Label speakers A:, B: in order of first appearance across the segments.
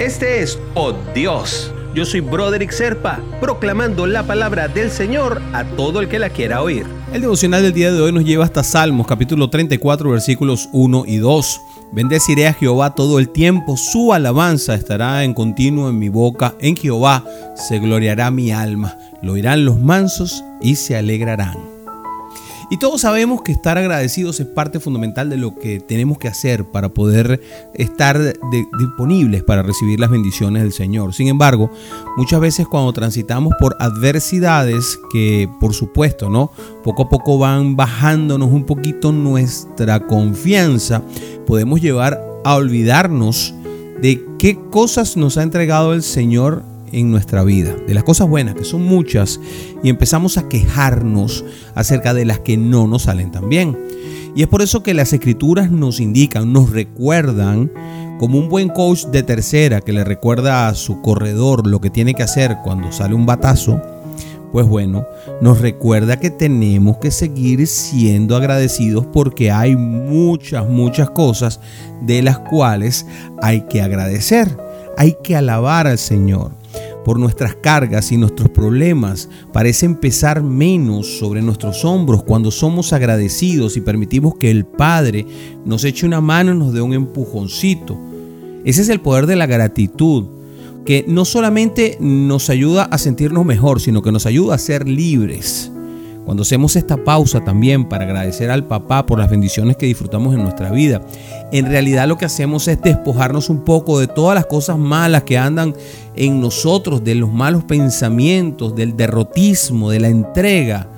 A: Este es Oh Dios. Yo soy Broderick Serpa, proclamando la palabra del Señor a todo el que la quiera oír.
B: El devocional del día de hoy nos lleva hasta Salmos, capítulo 34, versículos 1 y 2. Bendeciré a Jehová todo el tiempo, su alabanza estará en continuo en mi boca. En Jehová se gloriará mi alma, lo oirán los mansos y se alegrarán. Y todos sabemos que estar agradecidos es parte fundamental de lo que tenemos que hacer para poder estar disponibles para recibir las bendiciones del Señor. Sin embargo, muchas veces cuando transitamos por adversidades que por supuesto, ¿no? Poco a poco van bajándonos un poquito nuestra confianza, podemos llevar a olvidarnos de qué cosas nos ha entregado el Señor en nuestra vida, de las cosas buenas, que son muchas, y empezamos a quejarnos acerca de las que no nos salen tan bien. Y es por eso que las escrituras nos indican, nos recuerdan, como un buen coach de tercera que le recuerda a su corredor lo que tiene que hacer cuando sale un batazo, pues bueno, nos recuerda que tenemos que seguir siendo agradecidos porque hay muchas, muchas cosas de las cuales hay que agradecer, hay que alabar al Señor por nuestras cargas y nuestros problemas parecen pesar menos sobre nuestros hombros cuando somos agradecidos y permitimos que el Padre nos eche una mano y nos dé un empujoncito. Ese es el poder de la gratitud, que no solamente nos ayuda a sentirnos mejor, sino que nos ayuda a ser libres. Cuando hacemos esta pausa también para agradecer al papá por las bendiciones que disfrutamos en nuestra vida, en realidad lo que hacemos es despojarnos un poco de todas las cosas malas que andan en nosotros, de los malos pensamientos, del derrotismo, de la entrega.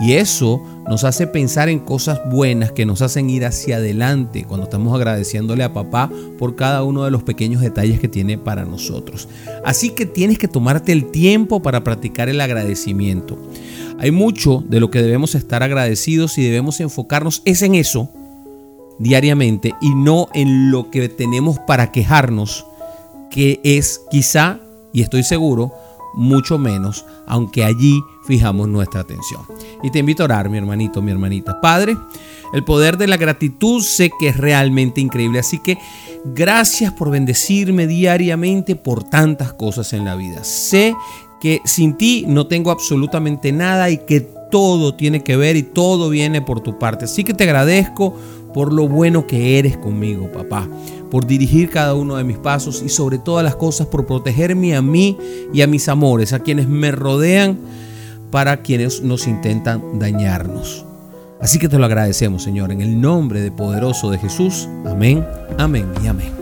B: Y eso nos hace pensar en cosas buenas que nos hacen ir hacia adelante cuando estamos agradeciéndole a papá por cada uno de los pequeños detalles que tiene para nosotros. Así que tienes que tomarte el tiempo para practicar el agradecimiento. Hay mucho de lo que debemos estar agradecidos y debemos enfocarnos es en eso diariamente y no en lo que tenemos para quejarnos, que es quizá, y estoy seguro, mucho menos, aunque allí fijamos nuestra atención. Y te invito a orar, mi hermanito, mi hermanita. Padre, el poder de la gratitud sé que es realmente increíble, así que gracias por bendecirme diariamente por tantas cosas en la vida. Sé que sin ti no tengo absolutamente nada y que todo tiene que ver y todo viene por tu parte. Así que te agradezco por lo bueno que eres conmigo, papá, por dirigir cada uno de mis pasos y sobre todas las cosas por protegerme a mí y a mis amores, a quienes me rodean, para quienes nos intentan dañarnos. Así que te lo agradecemos, Señor, en el nombre de poderoso de Jesús. Amén, amén y amén.